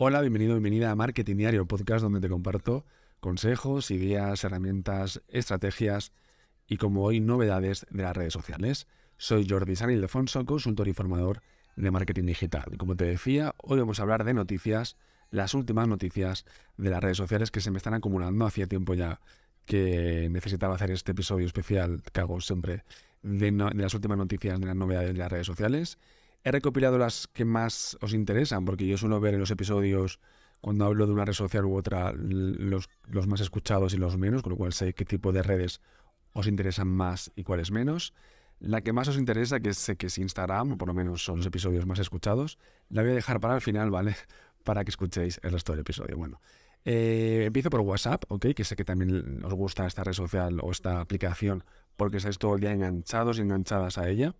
Hola, bienvenido, bienvenida a Marketing Diario, podcast donde te comparto consejos, ideas, herramientas, estrategias y como hoy novedades de las redes sociales. Soy Jordi San Ildefonso, consultor y formador de marketing digital. Y como te decía, hoy vamos a hablar de noticias, las últimas noticias de las redes sociales que se me están acumulando hacía tiempo ya que necesitaba hacer este episodio especial que hago siempre de las últimas noticias de las novedades de las redes sociales He recopilado las que más os interesan, porque yo suelo ver en los episodios, cuando hablo de una red social u otra, los, más escuchados y los menos, con lo cual sé qué tipo de redes os interesan más y cuáles menos. La que más os interesa, que sé que es Instagram, o por lo menos son los episodios más escuchados, la voy a dejar para el final, ¿vale? Para que escuchéis el resto del episodio. Bueno, eh, empiezo por WhatsApp, ¿ok? Que sé que también os gusta esta red social o esta aplicación porque estáis todo el día enganchados y enganchadas a ella.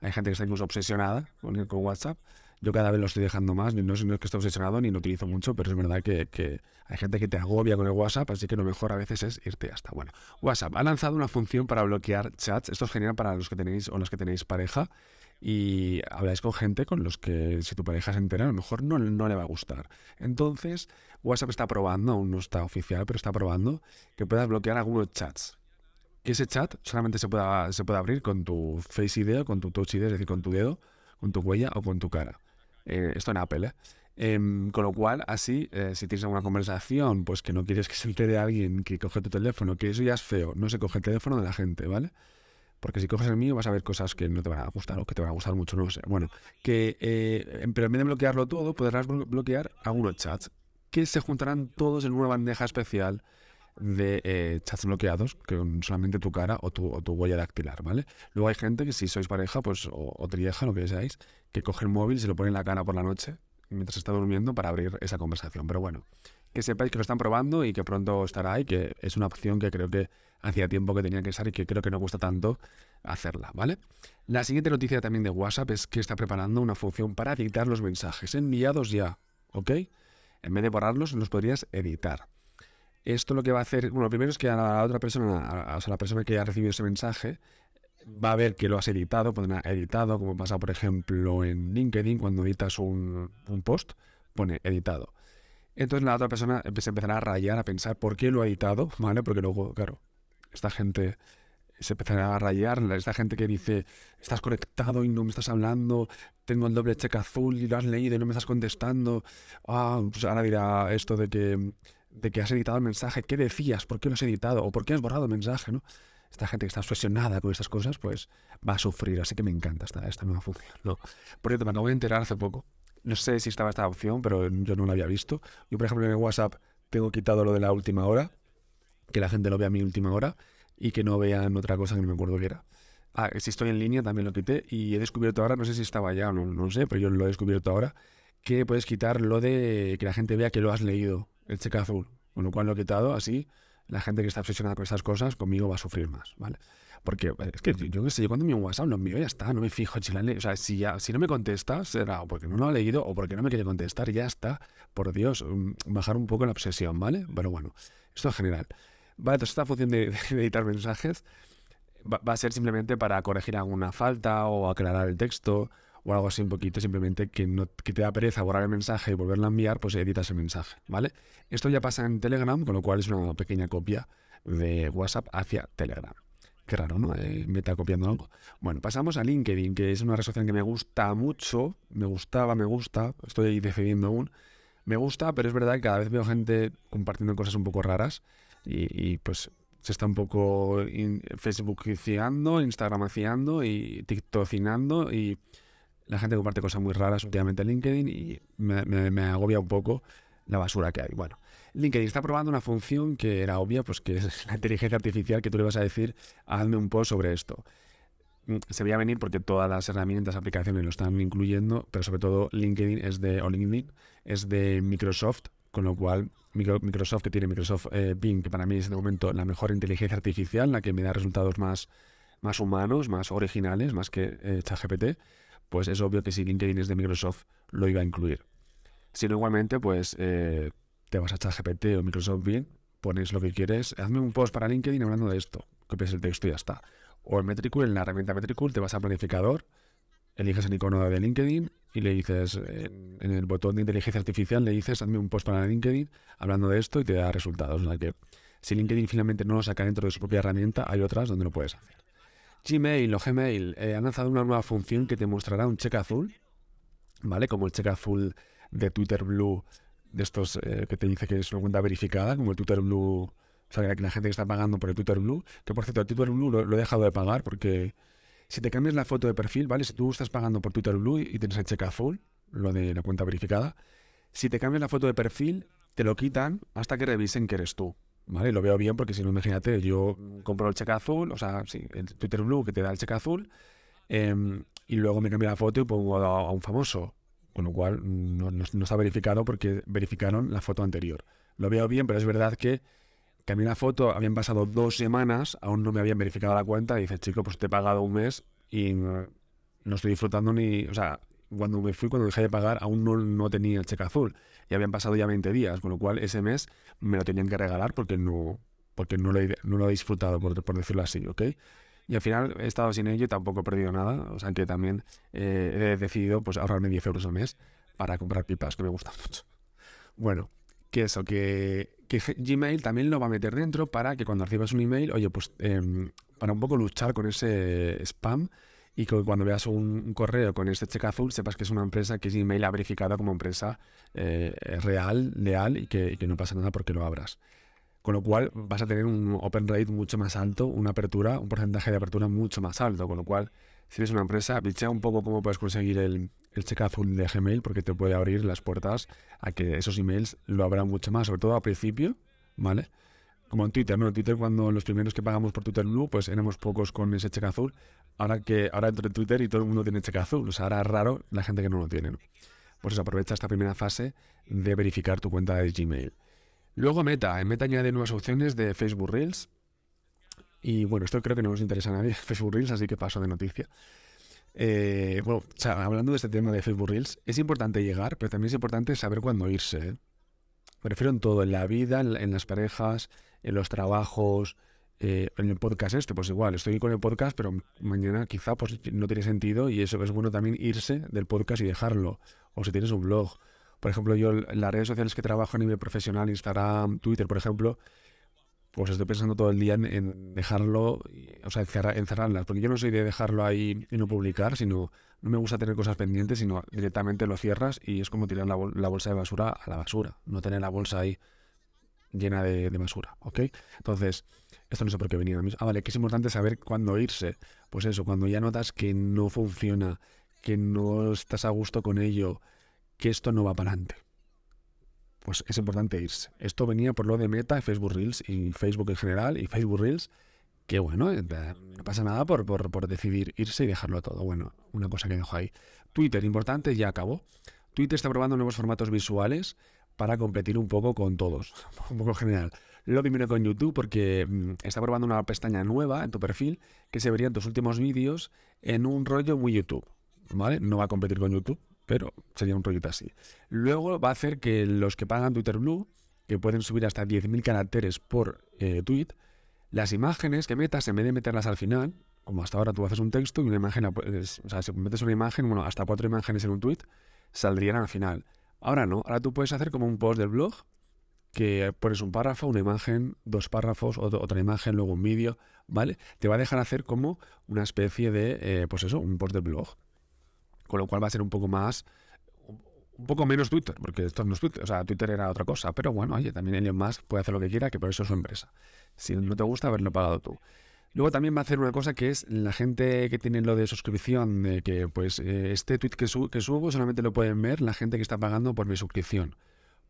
Hay gente que está incluso obsesionada con, WhatsApp. Yo cada vez lo estoy dejando más. No, es que esté obsesionado ni lo utilizo mucho, pero es verdad que, hay gente que te agobia con el WhatsApp, así que lo mejor a veces es irte hasta. Bueno, WhatsApp ha lanzado una función para bloquear chats. Esto es genial para los que tenéis o los que tenéis pareja y habláis con gente con los que si tu pareja se entera a lo mejor no, no le va a gustar. Entonces, WhatsApp está probando, aún no está oficial, pero está probando que puedas bloquear algunos chats que ese chat solamente se pueda, se puede abrir con tu Face ID o con tu Touch ID, es decir, con tu dedo, con tu huella o con tu cara. Eh, esto en Apple, ¿eh? Em, con lo cual, así, eh, si tienes alguna conversación, pues que no quieres que se entere alguien que coge tu teléfono, que eso ya es feo, no se coge el teléfono de la gente, ¿vale? Porque si coges el mío vas a ver cosas que no te van a gustar o que te van a gustar mucho, no sé. Bueno, que, pero en vez de bloquearlo todo, podrás bloquear algunos chats que se juntarán todos en una bandeja especial de eh, chats bloqueados con solamente tu cara o tu, o tu huella dactilar, ¿vale? Luego hay gente que si sois pareja, pues, o, o lo que seáis, que coge el móvil y se lo pone en la cara por la noche mientras está durmiendo para abrir esa conversación. Pero bueno, que sepáis que lo están probando y que pronto estará ahí, que es una opción que creo que hacía tiempo que tenía que estar y que creo que no gusta tanto hacerla, ¿vale? La siguiente noticia también de WhatsApp es que está preparando una función para editar los mensajes enviados ya, ¿ok? En vez de borrarlos, los podrías editar. Esto lo que va a hacer, bueno, primero es que a la otra persona, o sea, la persona que ha recibido ese mensaje, va a ver que lo has editado, pondrá editado, como pasa, por ejemplo, en LinkedIn, cuando editas un, post, pone editado. Entonces la otra persona se empezará a rayar, a pensar por qué lo ha editado, ¿vale? Porque luego, claro, esta gente se empezará a rayar, esta gente que dice, estás conectado y no me estás hablando, tengo el doble cheque azul y lo has leído y no me estás contestando, ah, pues ahora dirá esto de que de que has editado el mensaje, qué decías, por qué lo has editado o por qué has borrado el mensaje, ¿no? Esta gente que está obsesionada con estas cosas, pues va a sufrir, así que me encanta esta, esta nueva función. ¿no? Por cierto, me acabo de enterar hace poco, no sé si estaba esta opción, pero yo no la había visto. Yo, por ejemplo, en el WhatsApp tengo quitado lo de la última hora, que la gente lo vea a mi última hora y que no vean otra cosa que no me acuerdo qué era. Ah, si estoy en línea también lo quité y he descubierto ahora, no sé si estaba ya no, no sé, pero yo lo he descubierto ahora, que puedes quitar lo de que la gente vea que lo has leído el cheque azul. Con lo cual lo he quitado así. La gente que está obsesionada con estas cosas conmigo va a sufrir más, ¿vale? Porque eh, es que yo qué sé, yo cuando envío un WhatsApp lo envío y ya está, no me fijo si la O sea, si, ya, si no me contesta, será porque no lo ha leído o porque no me quiere contestar, ya está. Por Dios, mm, bajar un poco la obsesión, ¿vale? Pero bueno, esto en general. Vale, entonces esta función de, editar mensajes va, va, a ser simplemente para corregir alguna falta o aclarar el texto o algo así un poquito, simplemente que, no, que te da pereza borrar el mensaje y volverlo a enviar, pues editas el mensaje, ¿vale? Esto ya pasa en Telegram, con lo cual es una pequeña copia de WhatsApp hacia Telegram. Qué raro, ¿no? Eh, me está copiando algo. Bueno, pasamos a LinkedIn, que es una red social que me gusta mucho, me gustaba, me gusta, estoy decidiendo aún. Me gusta, pero es verdad que cada vez veo gente compartiendo cosas un poco raras y, pues se está un poco Facebook Instagram Instagramaciando y TikTocinando y la gente comparte cosas muy raras últimamente en LinkedIn y me, agobia un poco la basura que hay. Bueno, LinkedIn está probando una función que era obvia, pues que es la inteligencia artificial que tú le vas a decir, hazme un post sobre esto. Mm, se veía venir porque todas las herramientas, aplicaciones lo están incluyendo, pero sobre todo LinkedIn es de, o LinkedIn es de Microsoft, con lo cual Microsoft que tiene Microsoft eh, Bing, que para mí es de momento la mejor inteligencia artificial, la que me da resultados más, más humanos, más originales, más que eh, ChatGPT pues es obvio que si LinkedIn es de Microsoft, lo iba a incluir. Si no, igualmente, pues eh, te vas a ChatGPT o Microsoft Bing, pones lo que quieres, hazme un post para LinkedIn hablando de esto, copias el texto y ya está. O en Metricool, en la herramienta Metricool, te vas a planificador, eliges el icono de LinkedIn y le dices, en, el botón de inteligencia artificial, le dices, hazme un post para LinkedIn hablando de esto y te da resultados. Que si LinkedIn finalmente no lo saca dentro de su propia herramienta, hay otras donde lo puedes hacer. Gmail o Gmail eh, han lanzado una nueva función que te mostrará un cheque azul, ¿vale? Como el cheque azul de Twitter Blue, de estos eh, que te dice que es una cuenta verificada, como el Twitter Blue, o sea, que la gente que está pagando por el Twitter Blue, que por cierto, el Twitter Blue lo, he dejado de pagar porque si te cambias la foto de perfil, ¿vale? Si tú estás pagando por Twitter Blue y tienes el cheque azul, lo de la cuenta verificada, si te cambias la foto de perfil, te lo quitan hasta que revisen que eres tú. ¿Vale? Lo veo bien porque si no, imagínate, yo compro el cheque azul, o sea, sí, el Twitter Blue que te da el cheque azul, em, y luego me cambio la foto y pongo a, un famoso. Con lo cual no, está verificado porque verificaron la foto anterior. Lo veo bien, pero es verdad que, mí la foto habían pasado dos semanas, aún no me habían verificado la cuenta, y dices, chico, pues te he pagado un mes y no, no estoy disfrutando ni. O sea, cuando me fui, cuando dejé de pagar, aún no, no, tenía el cheque azul. Y habían pasado ya 20 días, con lo cual ese mes me lo tenían que regalar porque no, porque no, lo, he, no lo he disfrutado, por, por, decirlo así, ¿ok? Y al final he estado sin ello y tampoco he perdido nada. O sea que también eh, he decidido pues, ahorrarme 10 euros al mes para comprar pipas, que me gustan mucho. Bueno, que eso, que, que Gmail también lo va a meter dentro para que cuando recibas un email, oye, pues em, para un poco luchar con ese spam y que cuando veas un, correo con este cheque azul sepas que es una empresa que Gmail ha verificado como empresa eh, real, leal y que, no pasa nada porque lo abras. Con lo cual vas a tener un open rate mucho más alto, una apertura, un porcentaje de apertura mucho más alto. Con lo cual, si eres una empresa, bichea un poco cómo puedes conseguir el, el cheque azul de Gmail porque te puede abrir las puertas a que esos emails lo abran mucho más, sobre todo al principio, ¿vale? Como en Twitter, ¿no? En Twitter cuando los primeros que pagamos por Twitter Blue, pues éramos pocos con ese cheque azul. Ahora que ahora entro en Twitter y todo el mundo tiene cheque azul. O sea, ahora es raro la gente que no lo tiene, ¿no? Pues eso, aprovecha esta primera fase de verificar tu cuenta de Gmail. Luego Meta. En Meta añade nuevas opciones de Facebook Reels. Y bueno, esto creo que no nos interesa a nadie, Facebook Reels, así que paso de noticia. Eh, bueno, o sea, hablando de este tema de Facebook Reels, es importante llegar, pero también es importante saber cuándo irse. ¿eh? prefiero en todo, en la vida, en, las parejas, en los trabajos, eh, en el podcast este, pues igual, estoy con el podcast, pero mañana quizá pues no tiene sentido y eso es bueno también irse del podcast y dejarlo. O si tienes un blog. Por ejemplo, yo en las redes sociales que trabajo a nivel profesional, Instagram, Twitter, por ejemplo, pues estoy pensando todo el día en, dejarlo, o sea, encerrarlas, porque yo no soy de dejarlo ahí y no publicar, sino no me gusta tener cosas pendientes, sino directamente lo cierras y es como tirar la, bolsa de basura a la basura, no tener la bolsa ahí llena de, basura, ¿ok? Entonces, esto no sé por qué venía. Ah, vale, que es importante saber cuándo irse. Pues eso, cuando ya notas que no funciona, que no estás a gusto con ello, que esto no va para adelante pues es importante irse. Esto venía por lo de Meta, Facebook Reels y Facebook en general y Facebook Reels, que bueno, no pasa nada por, por, decidir irse y dejarlo todo. Bueno, una cosa que dejo ahí. Twitter, importante, ya acabó. Twitter está probando nuevos formatos visuales para competir un poco con todos, un poco general. Lo primero con YouTube porque mm, está probando una pestaña nueva en tu perfil que se verían tus últimos vídeos en un rollo muy YouTube. ¿Vale? No va a competir con YouTube, pero sería un rollito así. Luego va a hacer que los que pagan Twitter Blue, que pueden subir hasta 10.000 caracteres por eh, tweet, las imágenes que metas, en vez de meterlas al final, como hasta ahora tú haces un texto y una imagen, o sea, si metes una imagen, bueno, hasta cuatro imágenes en un tweet, saldrían al final. Ahora no, ahora tú puedes hacer como un post del blog, que pones un párrafo, una imagen, dos párrafos, otra imagen, luego un vídeo, ¿vale? Te va a dejar hacer como una especie de, eh, pues eso, un post del blog con lo cual va a ser un poco más un poco menos Twitter, porque esto no es Twitter, o sea, Twitter era otra cosa, pero bueno, oye, también Elon Musk puede hacer lo que quiera, que por eso es su empresa. Si no te gusta, haberlo pagado tú. Luego también va a hacer una cosa que es la gente que tiene lo de suscripción, de que pues eh, este tweet que, subo solamente lo pueden ver la gente que está pagando por mi suscripción.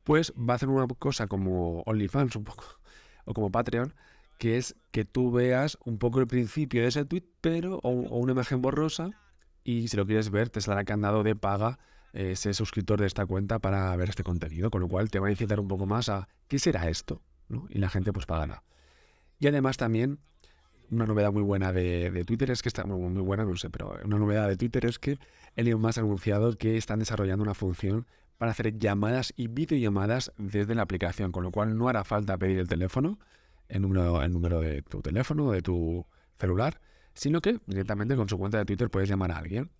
Pues va a hacer una cosa como OnlyFans un poco, o como Patreon, que es que tú veas un poco el principio de ese tweet, pero o una imagen borrosa, y si lo quieres ver te saldrá candado de paga eh, ese suscriptor de esta cuenta para ver este contenido, con lo cual te va a incitar un poco más a ¿qué será esto? Y la gente pues pagará. Y además también una novedad muy buena de, Twitter es que está muy, buena, no sé, pero una novedad de Twitter es que Elon Musk ha anunciado que están desarrollando una función para hacer llamadas y videollamadas desde la aplicación, con lo cual no hará falta pedir el teléfono, el número, el número de tu teléfono, de tu celular, sino que directamente con su cuenta de Twitter puedes llamar a alguien.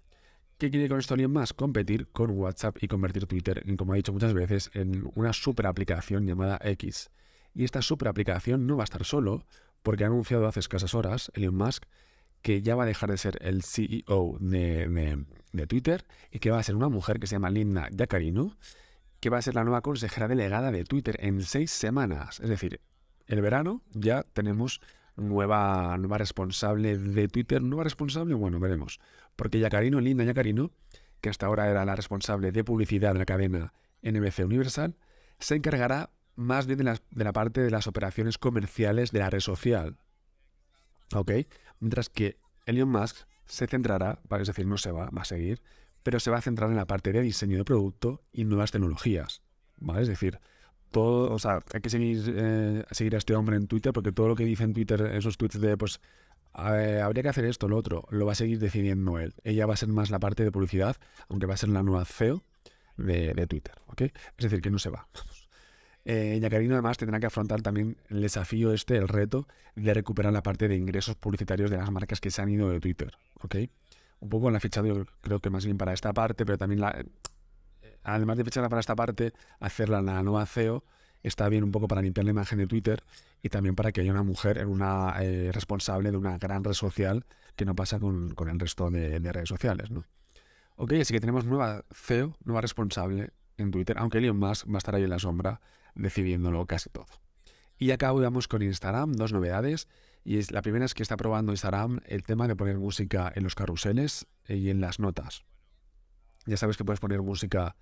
¿Qué quiere con esto alguien más? Competir con WhatsApp y convertir Twitter, como he dicho muchas veces, en una super aplicación llamada X. Y esta super aplicación no va a estar solo, porque ha anunciado hace escasas horas Elon Musk que ya va a dejar de ser el CEO de, de, Twitter y que va a ser una mujer que se llama Linda Yaccarino, que va a ser la nueva consejera delegada de Twitter en seis semanas. Es decir, el verano ya tenemos nueva, nueva responsable de Twitter. ¿Nueva responsable? Bueno, veremos. Porque Yacarino, Linda Yacarino, que hasta ahora era la responsable de publicidad de la cadena NBC Universal, se encargará más bien de la, de parte de las operaciones comerciales de la red social. ¿Ok? Mientras que Elon Musk se centrará, es decir, no se va, va a seguir, pero se va a centrar en la parte de diseño de producto y nuevas tecnologías. ¿Vale? Es decir, todo, o sea, hay que seguir, eh, seguir a este hombre en Twitter porque todo lo que dice en Twitter, esos tweets de, pues, habría que hacer esto, lo otro, lo va a seguir decidiendo él. Ella va a ser más la parte de publicidad, aunque va a ser la nueva CEO de, Twitter, ¿ok? Es decir, que no se va. Eh, Yacarino además tendrá que afrontar también el desafío este, el reto de recuperar la parte de ingresos publicitarios de las marcas que se han ido de Twitter, ¿ok? Un poco la fichado yo creo que más bien para esta parte, pero también la, además de ficharla para esta parte, hacerla en la nueva CEO está bien un poco para limpiar la imagen de Twitter y también para que haya una mujer en una eh, responsable de una gran red social que no pasa con, el resto de, redes sociales, ¿no? Ok, así que tenemos nueva CEO, nueva responsable en Twitter, aunque Elon Musk va a estar ahí en la sombra decidiéndolo casi todo. Y acabamos con Instagram, dos novedades. Y es, la primera es que está probando Instagram el tema de poner música en los carruseles y en las notas. Ya sabes que puedes poner música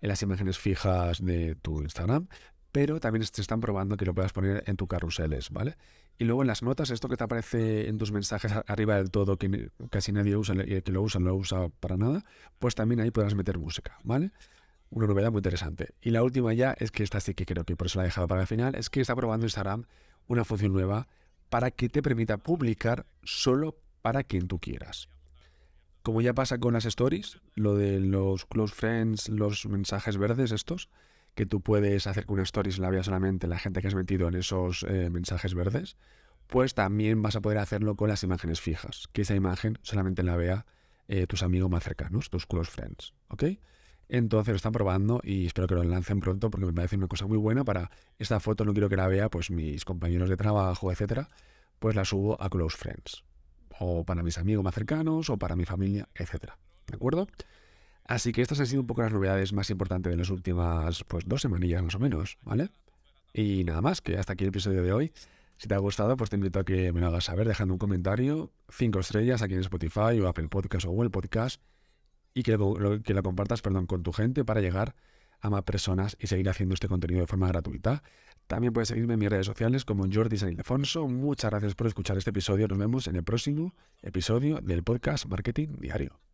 en las imágenes fijas de tu Instagram, pero también te están probando que lo puedas poner en tus carruseles, ¿vale? Y luego en las notas, esto que te aparece en tus mensajes arriba del todo, que casi nadie usa y que lo usa no lo usa para nada, pues también ahí podrás meter música, ¿vale? Una novedad muy interesante. Y la última ya es que esta sí que creo que por eso la he dejado para el final, es que está probando Instagram una función nueva para que te permita publicar solo para quien tú quieras. Como ya pasa con las stories, lo de los close friends, los mensajes verdes estos, que tú puedes hacer que una story se la vea solamente la gente que has metido en esos eh, mensajes verdes, pues también vas a poder hacerlo con las imágenes fijas, que esa imagen solamente la vea eh, tus amigos más cercanos, tus close friends, ¿ok? Entonces lo están probando y espero que lo lancen pronto porque me parece una cosa muy buena para esta foto no quiero que la vea pues mis compañeros de trabajo, etcétera, pues la subo a close friends o para mis amigos más cercanos, o para mi familia, etc. ¿De acuerdo? Así que estas han sido un poco las novedades más importantes de las últimas pues, dos semanillas más o menos, ¿vale? Y nada más, que hasta aquí el episodio de hoy. Si te ha gustado, pues te invito a que me lo hagas saber dejando un comentario, cinco estrellas aquí en Spotify o Apple Podcast o Google Podcast y que lo, que lo compartas perdón, con tu gente para llegar a más personas y seguir haciendo este contenido de forma gratuita. También puedes seguirme en mis redes sociales como Jordi San Ildefonso. Muchas gracias por escuchar este episodio. Nos vemos en el próximo episodio del podcast Marketing Diario.